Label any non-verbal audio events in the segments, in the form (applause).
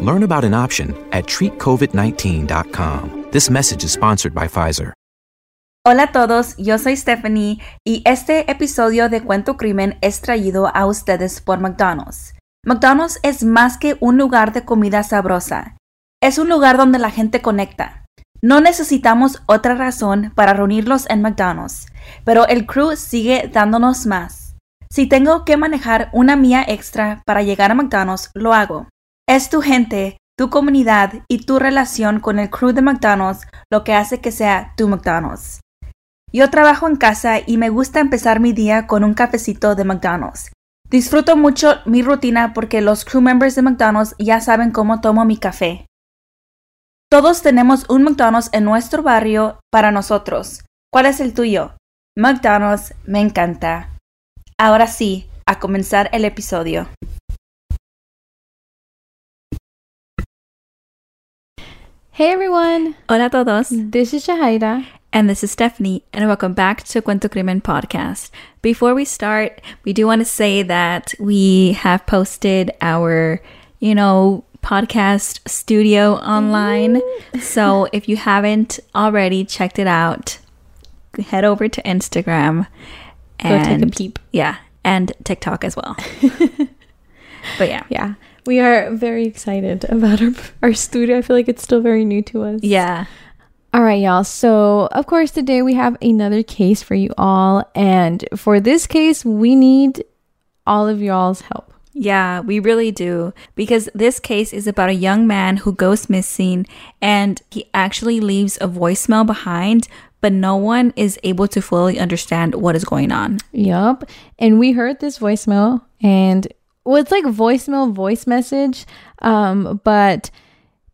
Learn about an option at treatcovid19.com. This message is sponsored by Pfizer. Hola a todos, yo soy Stephanie y este episodio de Cuento Crimen es traído a ustedes por McDonald's. McDonald's es más que un lugar de comida sabrosa. Es un lugar donde la gente conecta. No necesitamos otra razón para reunirlos en McDonald's, pero el crew sigue dándonos más. Si tengo que manejar una mía extra para llegar a McDonald's, lo hago. Es tu gente, tu comunidad y tu relación con el crew de McDonald's lo que hace que sea tu McDonald's. Yo trabajo en casa y me gusta empezar mi día con un cafecito de McDonald's. Disfruto mucho mi rutina porque los crew members de McDonald's ya saben cómo tomo mi café. Todos tenemos un McDonald's en nuestro barrio para nosotros. ¿Cuál es el tuyo? McDonald's me encanta. Ahora sí, a comenzar el episodio. Hey everyone, Hola a todos. this is Jahaira. And this is Stephanie, and welcome back to Cuento Crimen Podcast. Before we start, we do want to say that we have posted our, you know, podcast studio online. so if you haven't already checked it out, head over to Instagram Go take a and peep. yeah, and TikTok as well. (laughs) but yeah. Yeah, we are very excited about our, our studio. I feel like it's still very new to us. Yeah. All right, y'all. So, of course, today we have another case for you all. And for this case, we need all of y'all's help. Yeah, we really do. Because this case is about a young man who goes missing and he actually leaves a voicemail behind, but no one is able to fully understand what is going on. Yup. And we heard this voicemail, and well, it's like voicemail voice message. Um, but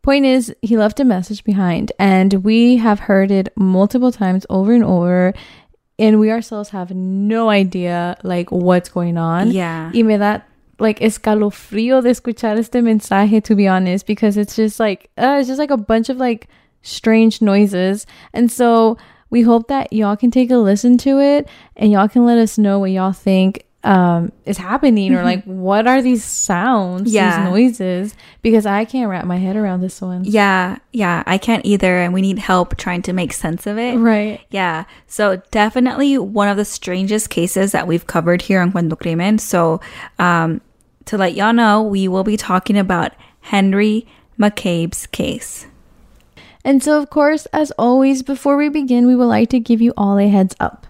point is, he left a message behind, and we have heard it multiple times over and over. And we ourselves have no idea like what's going on. Yeah. Y me da like escalofrío de escuchar este mensaje to be honest because it's just like uh, it's just like a bunch of like strange noises. And so we hope that y'all can take a listen to it and y'all can let us know what y'all think um is happening or like what are these sounds Yeah. these noises because i can't wrap my head around this one Yeah, yeah, I can't either, and we need help trying to make sense of it. right Yeah, so definitely one of the strangest cases that we've covered here on Cuento Crimen. So, um, to let y'all know, we will be talking about Henry McCabe's case. and so of course as always before we begin we would like to give you all a heads up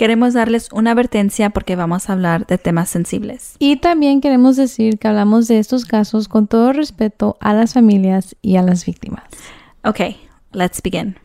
Queremos darles una advertencia porque vamos a hablar de temas sensibles. Y también queremos decir que hablamos de estos casos con todo respeto a las familias y a las víctimas. Okay, let's begin.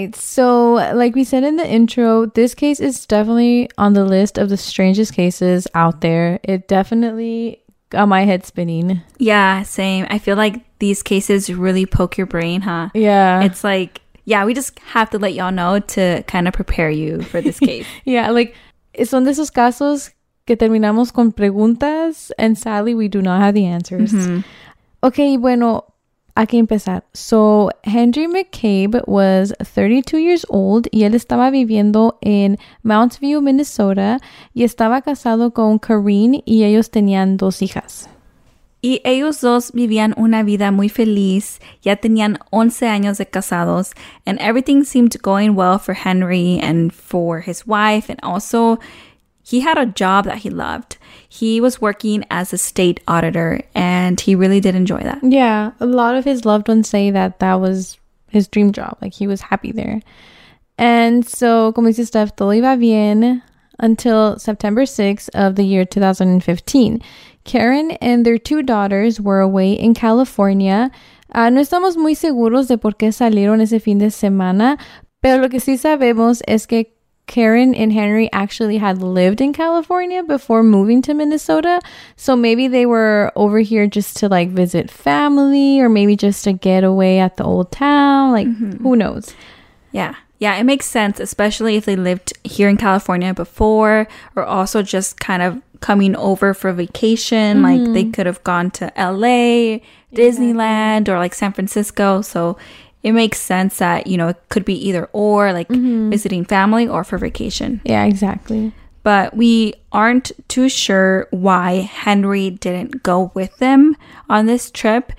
Right, so like we said in the intro, this case is definitely on the list of the strangest cases out there. It definitely got my head spinning. Yeah, same. I feel like these cases really poke your brain, huh? Yeah. It's like, yeah, we just have to let y'all know to kind of prepare you for this (laughs) case. yeah, like son de esos casos que terminamos con preguntas and sadly we do not have the answers. Mhm. Okay, bueno, hay que empezar. So, Henry McCabe was 32 years old y él estaba viviendo en Mount View, Minnesota y estaba casado con Karine y ellos tenían dos hijas. Y ellos dos vivían una vida muy feliz, ya tenían 11 años de casados, and everything seemed going well for Henry and for his wife, and also he had a job that he loved. He was working as a state auditor, and he really did enjoy that. Yeah, a lot of his loved ones say that that was his dream job. Like he was happy there. And so, como dice Steph, todo iba bien until September 6th of the year 2015. Karen and their two daughters were away in California. Ah, no estamos muy seguros de por qué salieron ese fin de semana, pero lo que sí sabemos es que Karen and Henry actually had lived in California before moving to Minnesota. So maybe they were over here just to like visit family or maybe just a getaway at the old town. Like, mm-hmm. who knows? Yeah. Yeah, it makes sense, especially if they lived here in California before or also just kind of coming over for vacation. Like they mm-hmm. could have gone to LA, Disneyland, or like San Francisco. So it makes sense that, you know, it could be either or, like mm-hmm. visiting family or for vacation. Yeah, exactly. But we aren't too sure why Henry didn't go with them on this trip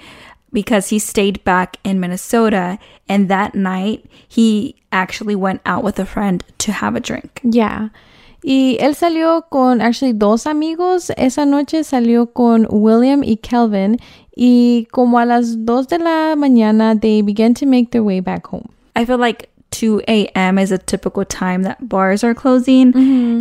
because he stayed back in Minnesota. And that night, he actually went out with a friend to have a drink. Yeah. Y él salió con actually dos amigos. Esa noche salió con William y Kelvin. Y como a las dos de la mañana, they began to make their way back home. I feel like 2 a.m. is a typical time that bars are closing.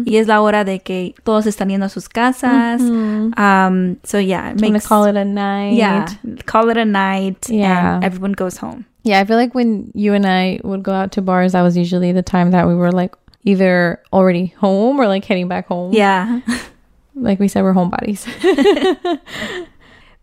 Y es la hora de que todos están yendo a sus casas. Um, so yeah, it I'm gonna makes call it a night. yeah, call it a night. Yeah. and everyone goes home. Yeah, I feel like when you and I would go out to bars, that was usually the time that we were like either already home or like heading back home. Yeah. Like we said, we're homebodies. (laughs) (laughs)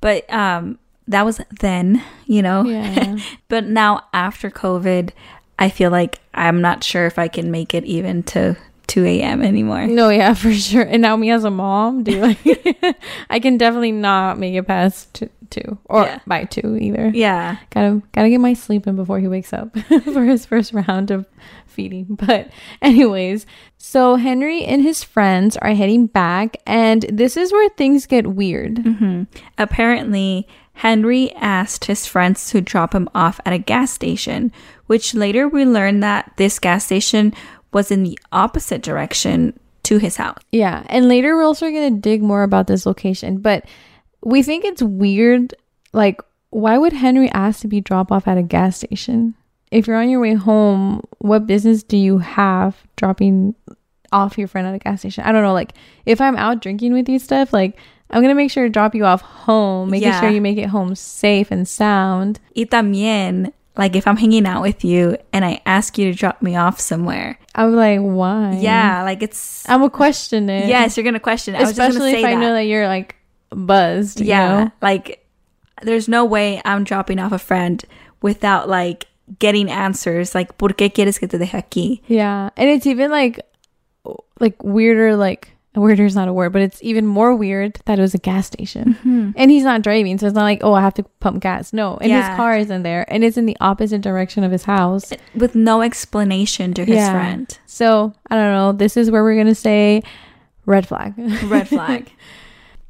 But um, that was then, you know. Yeah. (laughs) but now after COVID, I feel like I'm not sure if I can make it even to 2 a.m. anymore. no, yeah, for sure. And now me as a mom, do like (laughs) I can definitely not make it past t- two or Yeah. by two either. Yeah. Gotta gotta get my sleep in before he wakes up (laughs) for his first round of feeding. (laughs) But anyways, so Henry and his friends are heading back, and this is where things get weird. Mm-hmm. Apparently, Henry asked his friends to drop him off at a gas station, which later we learned that this gas station was in the opposite direction to his house. Yeah, and later we're also gonna dig more about this location, but we think it's weird. Like, why would Henry ask to be dropped off at a gas station? If you're on your way home, what business do you have dropping off your friend at a gas station? I don't know. Like, if I'm out drinking with you, stuff like I'm gonna make sure to drop you off home, making Yeah. sure you make it home safe and sound. Y también, like if I'm hanging out with you and I ask you to drop me off somewhere, I'm like, why? yeah, like it's I'm gonna question it. yes, you're gonna question. it. I especially gonna if I that. know that you're like buzzed. you yeah, know? like there's no way I'm dropping off a friend without like getting answers. Like, ¿por qué quieres que te deje aquí? Yeah, and it's even like like weirder. Like weirder is not a word, but it's even more weird that it was a gas station, mm-hmm. and he's not driving, so it's not like oh I have to pump gas. No, and Yeah. his car isn't there, and it's in the opposite direction of his house. With no explanation to his Yeah. friend. So I don't know. This is where we're gonna say red flag. Red flag. (laughs)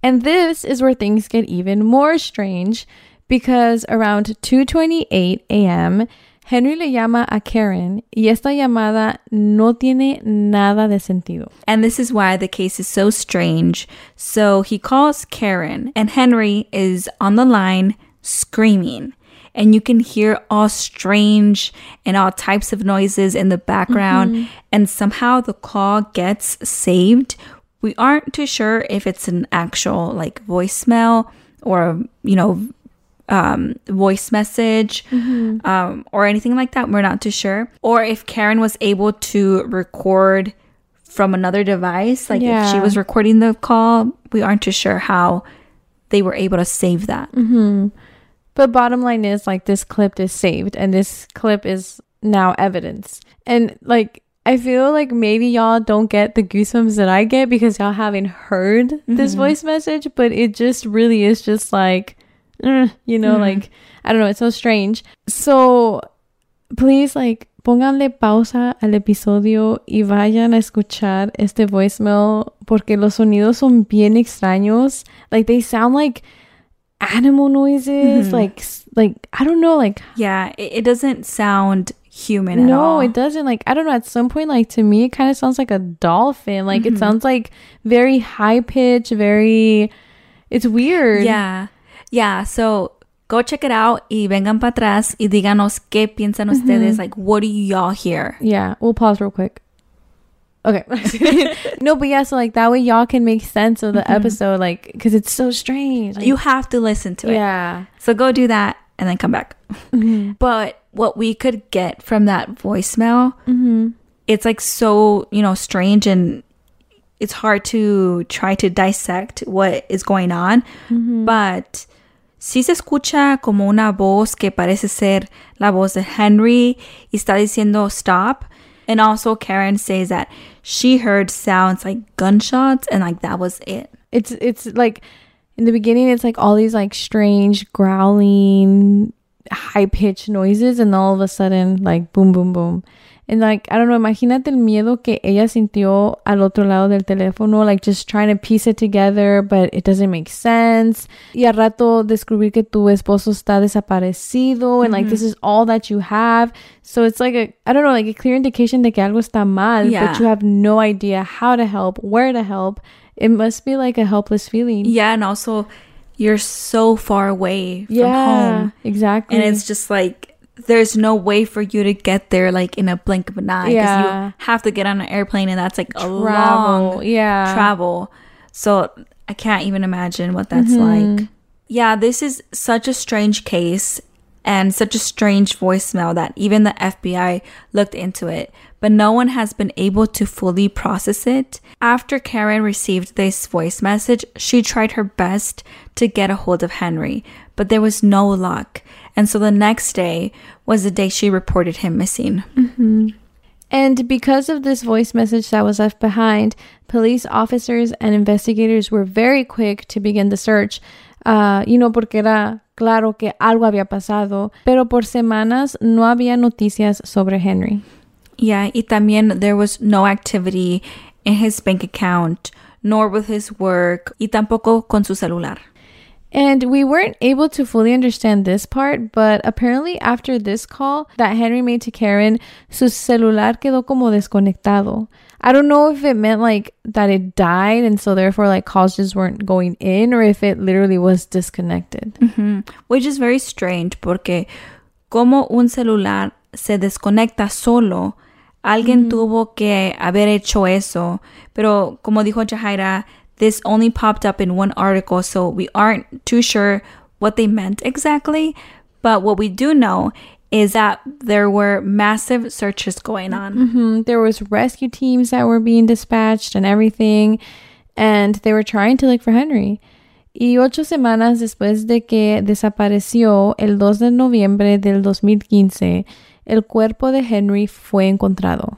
And this is where things get even more strange because around 2:28 a.m. Henry le llama a Karen y esta llamada no tiene nada de sentido. And this is why the case is so strange. So he calls Karen, and Henry is on the line screaming. And you can hear all strange and all types of noises in the background. Mm-hmm. And somehow the call gets saved. We aren't too sure if it's an actual like voicemail or, you know, um, voice message um, or anything like that. We're not too sure. Or if Karen was able to record from another device, like if she was recording the call, we aren't too sure how they were able to save that. Mm-hmm. But bottom line is like this clip is saved and this clip is now evidence. And like I feel like maybe y'all don't get the goosebumps that I get because y'all haven't heard this Mhm. voice message, but it just really is just like, eh, you know, Mhm. like, I don't know, it's so strange. So please, like, pónganle pausa al episodio y vayan a escuchar este voicemail porque los sonidos son bien extraños. Like, they sound like animal noises, Mhm. like, like, I don't know, like, Yeah, it, it doesn't sound human at no, it doesn't. Like, I don't know. At some point, like to me, it kind of sounds like a dolphin. Like, Mhm. it sounds like very high pitch, very. It's weird. Yeah. Yeah. So go check it out y vengan para atrás y díganos qué piensan ustedes. Like, what do y'all hear? Yeah. We'll pause real quick. Okay. (laughs) no, but yeah. So like that way, y'all can make sense of the Mhm. episode, like because it's so strange. Like, You have to listen to it. yeah. So go do that and then come back. Mhm. (laughs) But what we could get from that voicemail, Mhm. it's like so, you know, strange and it's hard to try to dissect what is going on. Mhm. But sí se escucha como una voz que parece ser la voz de Henry y está diciendo stop. And also Karen says that she heard sounds like gunshots and like that was it. It's it's like in the beginning, it's like all these like strange growling, high pitched noises, and all of a sudden, like boom, boom, boom. And like, I don't know, imagínate el miedo que ella sintió al otro lado del teléfono, like just trying to piece it together, but it doesn't make sense. Y al rato descubrir que tu esposo está desaparecido, and like this is all that you have. So it's like a, I don't know, like a clear indication de que algo está mal, Yeah. but you have no idea how to help, where to help. It must be like a helpless feeling. Yeah, and also you're so far away from yeah, home. exactly. And it's just like there's no way for you to get there like in a blink of an eye. Yeah. you have to get on an airplane and that's like a travel. long yeah. travel. So I can't even imagine what that's Mm-hmm. like. Yeah, this is such a strange case and such a strange voicemail that even the FBI looked into it, but no one has been able to fully process it. After Karen received this voice message, she tried her best to get a hold of Henry, but there was no luck. And so the next day was the day she reported him missing. And because of this voice message that was left behind, police officers and investigators were very quick to begin the search. Uh, you know, porque era claro que algo había pasado, pero por semanas no había noticias sobre Henry. Yeah, y también there was no activity in his bank account, nor with his work, y tampoco con su celular. And we weren't able to fully understand this part, but apparently after this call that Henry made to Karen, su celular quedó como desconectado. I don't know if it meant like that it died and so therefore like calls just weren't going in or if it literally was disconnected. Mhm. Which is very strange porque como un celular se desconecta solo, alguien tuvo que haber hecho eso. Pero como dijo Jahaira, this only popped up in one article, so we aren't too sure what they meant exactly. But what we do know is that there were massive searches going on. hmm There was rescue teams that were being dispatched and everything, and they were trying to look for Henry. Y ocho semanas después de que desapareció el 2 de noviembre del 2015, el cuerpo de Henry fue encontrado.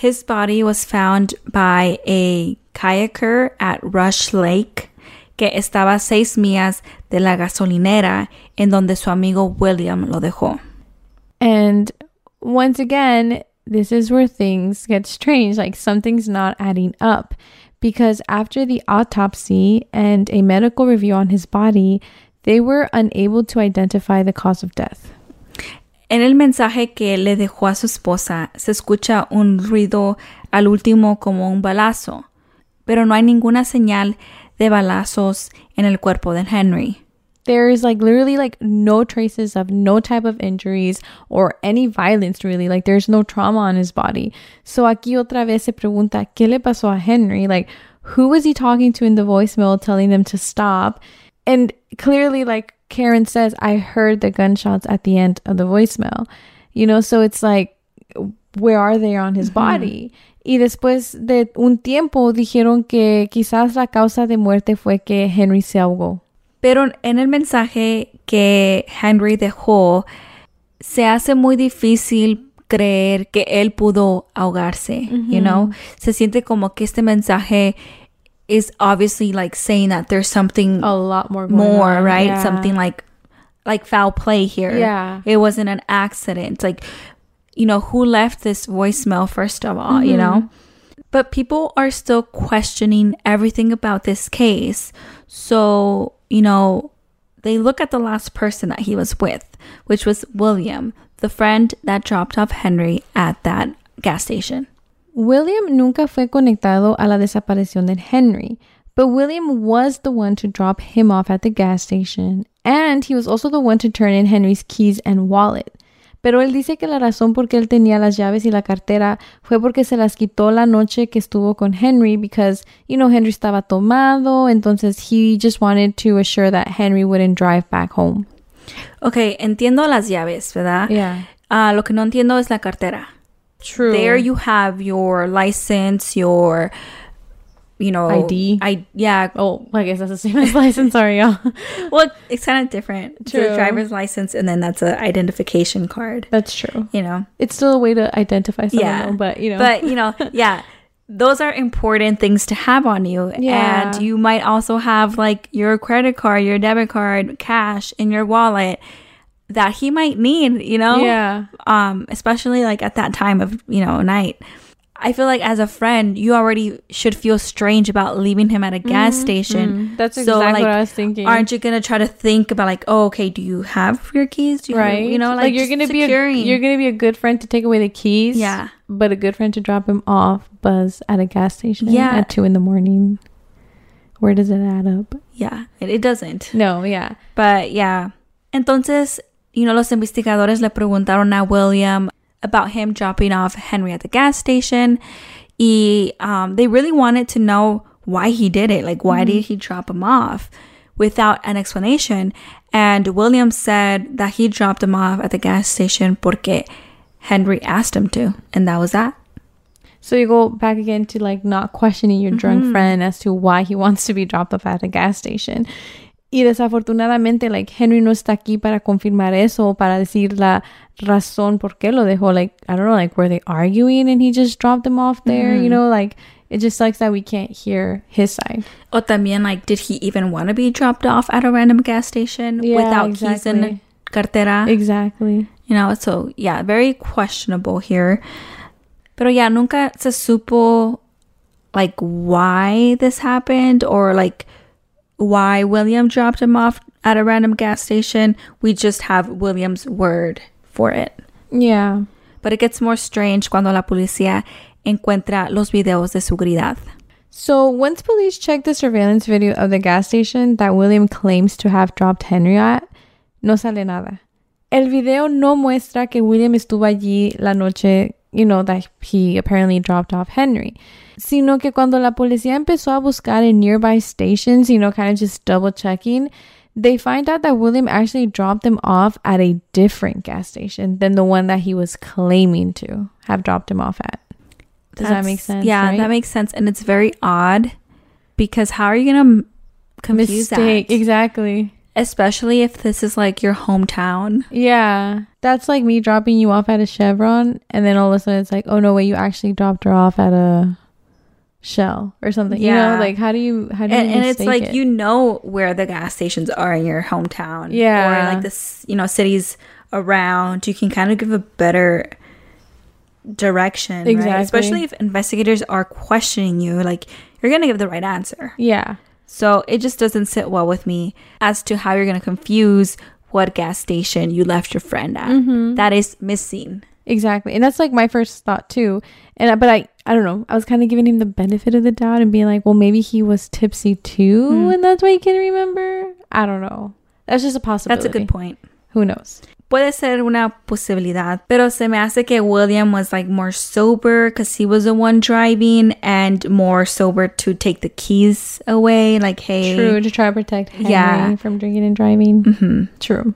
His body was found by a kayaker at Rush Lake, que estaba seis millas de la gasolinera en donde su amigo William lo dejó. And once again, this is where things get strange. Like something's not adding up. Because after the autopsy and a medical review on his body, they were unable to identify the cause of death. En el mensaje que le dejó a su esposa se escucha un ruido al último como un balazo, pero no hay ninguna señal de balazos en el cuerpo de Henry. There is like literally like no traces of no type of injuries or any violence really. Like there's no trauma on his body. So aquí otra vez se pregunta, ¿qué le pasó a Henry? Like who was he talking to in the voicemail telling them to stop? And clearly like Karen says, I heard the gunshots at the end of the voicemail. You know, so it's like, where are they on his body? Y después de un tiempo dijeron que quizás la causa de muerte fue que Henry se ahogó. Pero en el mensaje que Henry dejó, se hace muy difícil creer que él pudo ahogarse, you know? Se siente como que este mensaje is obviously like saying that there's something A lot more more, on, right? yeah. Something like like foul play here. Yeah. It wasn't an accident. Like you know, who left this voicemail first of all, you Mm-hmm. know? But people are still questioning everything about this case. So, you know, they look at the last person that he was with, which was William, the friend that dropped off Henry at that gas station. William nunca fue conectado a la desaparición de Henry, but William was the one to drop him off at the gas station, and he was also the one to turn in Henry's keys and wallet. Pero él dice que la razón por qué él tenía las llaves y la cartera fue porque se las quitó la noche que estuvo con Henry because, you know, Henry estaba tomado, entonces he just wanted to assure that Henry wouldn't drive back home. Okay, entiendo las llaves, ¿verdad? Yeah. Ah, lo que no entiendo es la cartera. True. There you have your license, your, you know, ID. I yeah. Oh, I guess that's the same as license, sorry, y'all. (laughs) Well, it's kind of different. It's a True. driver's license, and then that's an identification card. That's true. You know. It's still a way to identify someone, Yeah. though, but you know. But you know, (laughs) yeah. Those are important things to have on you. Yeah. And you might also have like your credit card, your debit card, cash in your wallet that he might need, you know? Yeah. Um, especially like at that time of, you know, night. I feel like as a friend, you already should feel strange about leaving him at a gas station. Mm-hmm. That's exactly what I was thinking. Aren't you gonna try to think about like, oh, okay, do you have your keys? Do you, right? You know, like, you're gonna be a, you're gonna be a good friend to take away the keys. Yeah. But a good friend to drop him off, Buzz at a gas station. Yeah. At two in the morning. Where does it add up? yeah, it, it doesn't. No. Yeah. But yeah. Entonces, you know, los investigadores le preguntaron a William about him dropping off Henry at the gas station. Y um, they really wanted to know why he did it. Like, why did he drop him off without an explanation? And William said that he dropped him off at the gas station porque Henry asked him to. And that was that. So you go back again to like not questioning your drunk Mm-hmm. friend as to why he wants to be dropped off at a gas station. Y desafortunadamente, like Henry no está aquí para confirmar eso o para decir la razón por qué lo dejó. Like I don't know, like were they arguing and he just dropped them off there? Mm-hmm. You know, like it just sucks that we can't hear his side. O también, like, did he even want to be dropped off at a random gas station Yeah, without keys and cartera? Exactly. You know, so yeah, very questionable here. Pero yeah, nunca se supo like why this happened or like why William dropped him off at a random gas station. We just have William's word for it. Yeah. But it gets more strange cuando la policía encuentra los videos de seguridad. So once police checked the surveillance video of the gas station that William claims to have dropped Henry at, no sale nada. el video no muestra que William estuvo allí la noche, you know, that he apparently dropped off Henry, sino que cuando la policía empezó a buscar in nearby stations, you know, kind of just double checking, they find out that William actually dropped them off at a different gas station than the one that he was claiming to have dropped him off at. Does that make sense? Yeah, right? that makes sense. And it's very odd because how are you going to confuse mistake. that? Exactly. Especially if this is like your hometown. Yeah. That's like me dropping you off at a Chevron and then all of a sudden it's like, oh no, wait, you actually dropped her off at a Shell or something. You Yeah. know, like how do you how do And, you and it's like it? you know where the gas stations are in your hometown. Yeah. Or like this, you know, cities around. You can kind of give a better direction. right? Especially if investigators are questioning you, like you're going to give the right answer. Yeah. So it just doesn't sit well with me as to how you're going to confuse what gas station you left your friend at. Mhm. That is missing. Exactly. And that's like my first thought too. And I- but I I don't know. I was kind of giving him the benefit of the doubt and being like, well, maybe he was tipsy too Hmm. and that's why he can't remember. I don't know. That's just a possibility. That's a good point. Who knows? Puede ser una posibilidad, pero se me hace que William was like more sober because he was the one driving and more sober to take the keys away. Like, hey, True, to try to protect Henry Yeah. from drinking and driving. Mhm. True.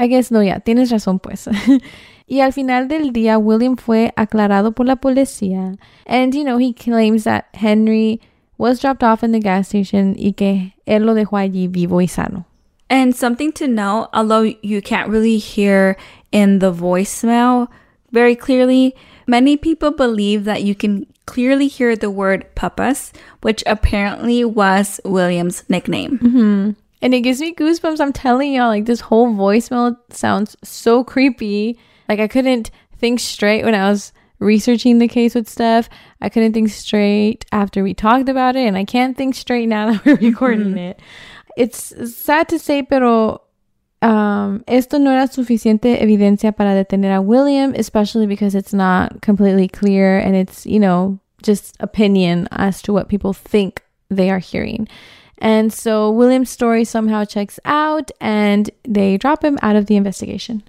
I guess no, ya, tienes razón pues. (laughs) y al final del día, William fue aclarado por la policía. And, you know, he claims that Henry was dropped off in the gas station y que él lo dejó allí vivo y sano. And something to note, although you can't really hear in the voicemail very clearly, many people believe that you can clearly hear the word papas, which apparently was William's nickname. hmm And it gives me goosebumps. I'm telling y'all, like, this whole voicemail sounds so creepy. Like, I couldn't think straight when I was researching the case with Steph. I couldn't think straight after we talked about it, and I can't think straight now (laughs) that we're recording it. It's sad to say, pero um, esto no era suficiente evidencia para detener a William, especially because it's not completely clear and it's, you know, just opinion as to what people think they are hearing. And so William's story somehow checks out and they drop him out of the investigation.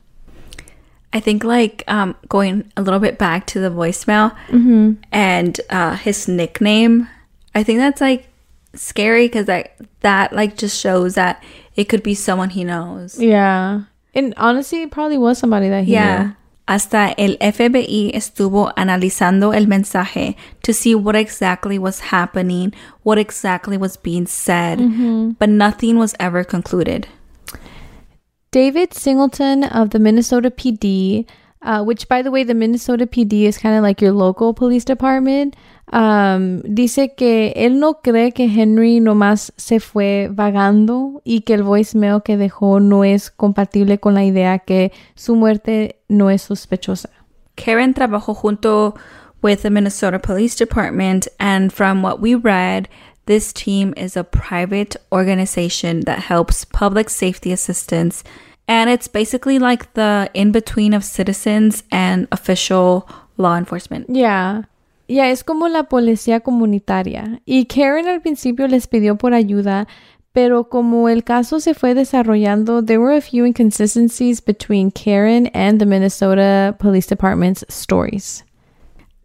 I think like um, going a little bit back to the voicemail Mm-hmm. and uh, his nickname. I think that's like scary because that that like just shows that it could be someone he knows. Yeah. And honestly, it probably was somebody that he Yeah. knew. Hasta el FBI estuvo analizando el mensaje to see what exactly was happening, what exactly was being said, Mhm. but nothing was ever concluded. David Singleton of the Minnesota PD, uh, which by the way, the Minnesota PD is kind of like your local police department, um, dice que él no cree que Henry nomás se fue vagando y que el voicemail que dejó no es compatible con la idea que su muerte no es sospechosa. Karen trabajó junto with the Minnesota Police Department, and from what we read, this team is a private organization that helps public safety assistance, and it's basically like the in between of citizens and official law enforcement. Ya, ya es como la policía comunitaria. Y Karen al principio les pidió por ayuda, pero como el caso se fue desarrollando, there were a few inconsistencies between Karen and the Minnesota Police Department's stories.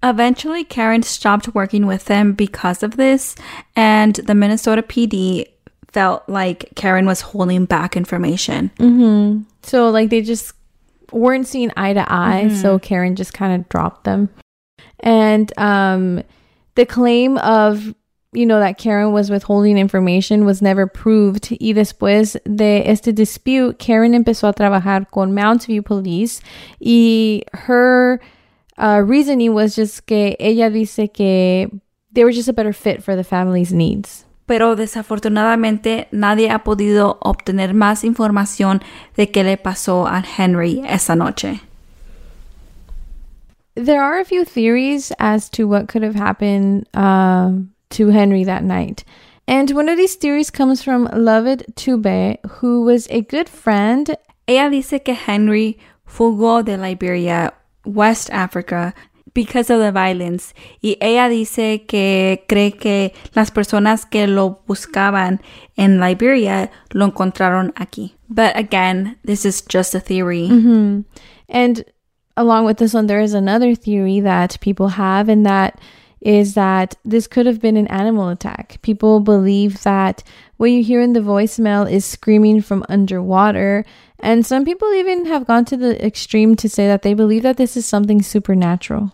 Eventually, Karen stopped working with them because of this, and the Minnesota PD felt like Karen was holding back information. Mm-hmm. So, like, they just weren't seeing eye to eye, so Karen just kind of dropped them. And um, the claim of, you know, that Karen was withholding information was never proved. Y después de este dispute, Karen empezó a trabajar con Mounds View Police y her uh, reasoning was just que ella dice que they were just a better fit for the family's needs. Pero desafortunadamente nadie ha podido obtener más información de qué le pasó a Henry esa noche. There are a few theories as to what could have happened um, to Henry that night. And one of these theories comes from Lovett Tube, who was a good friend. Ella dice que Henry fugó de Liberia, West Africa, because of the violence. Y ella dice que cree que las personas que lo buscaban en Liberia lo encontraron aquí. But again, this is just a theory. Mm-hmm. And along with this one, there is another theory that people have, and that is that this could have been an animal attack. People believe that what you hear in the voicemail is screaming from underwater. And some people even have gone to the extreme to say that they believe that this is something supernatural.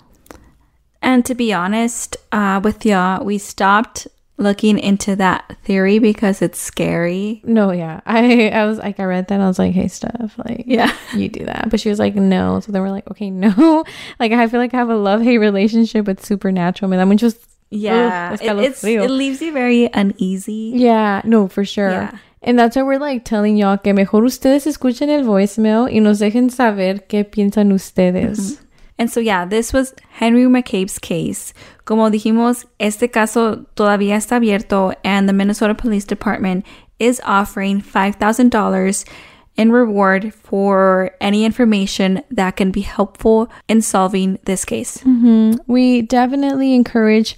And to be honest, uh, with y'all, we stopped looking into that theory because it's scary. No, yeah. (laughs) I I was like I read that I was like, hey Steph, like Yeah. (laughs) you do that. But she was like, no. So then we're like, okay, no. (laughs) Like I feel like I have a love hate relationship with supernatural. Me da muchos Yeah, Ugh, it, it leaves you very uneasy. Yeah, no, for sure. Yeah. And that's why we're like telling y'all que mejor ustedes escuchen el voicemail y nos dejen saber qué piensan ustedes. Mm-hmm. And so, yeah, this was Henry McCabe's case. Como dijimos, este caso todavía está abierto, and the Minnesota Police Department is offering $5,000 in reward for any information that can be helpful in solving this case. Mhm. We definitely encourage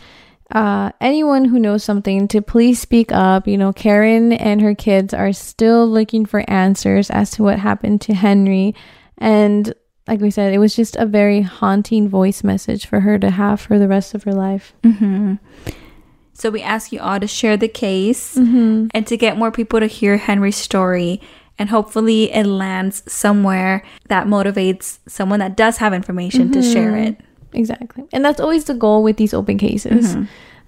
uh, anyone who knows something to please speak up. You know, Karen and her kids are still looking for answers as to what happened to Henry. And like we said, it was just a very haunting voice message for her to have for the rest of her life. hmm So, we ask you all to share the case Mhm. and to get more people to hear Henry's story. And hopefully, it lands somewhere that motivates someone that does have information to share Mhm. it. Exactly. And that's always the goal with these open cases.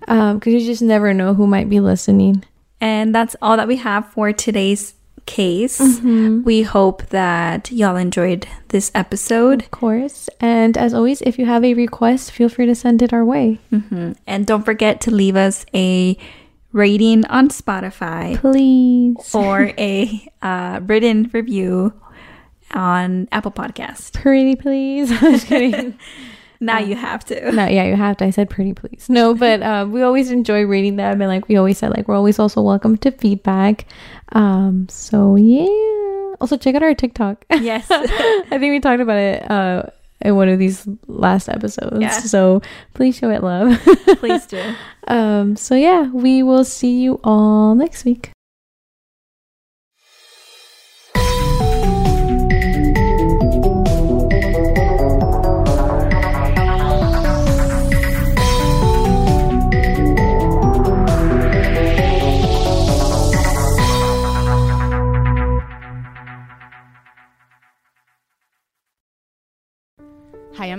Because you just never know who might be listening. And that's all that we have for today's case. Mhm. We hope that y'all enjoyed this episode. Of course. And as always, if you have a request, feel free to send it our way. Mhm. And don't forget to leave us a rating on Spotify Please. or (laughs) a uh, written review on Apple Podcast. Pretty please. I'm (laughs) just kidding. (laughs) Now you have to. no, yeah, you have to. I said pretty please. No, but uh, we always enjoy reading them. And like we always said, like we're always also welcome to feedback. Um, so yeah. Also check out our TikTok. Yes. (laughs) I think we talked about it uh in one of these last episodes. Yeah. So please show it love. Please do. (laughs) Um, so yeah, we will see you all next week.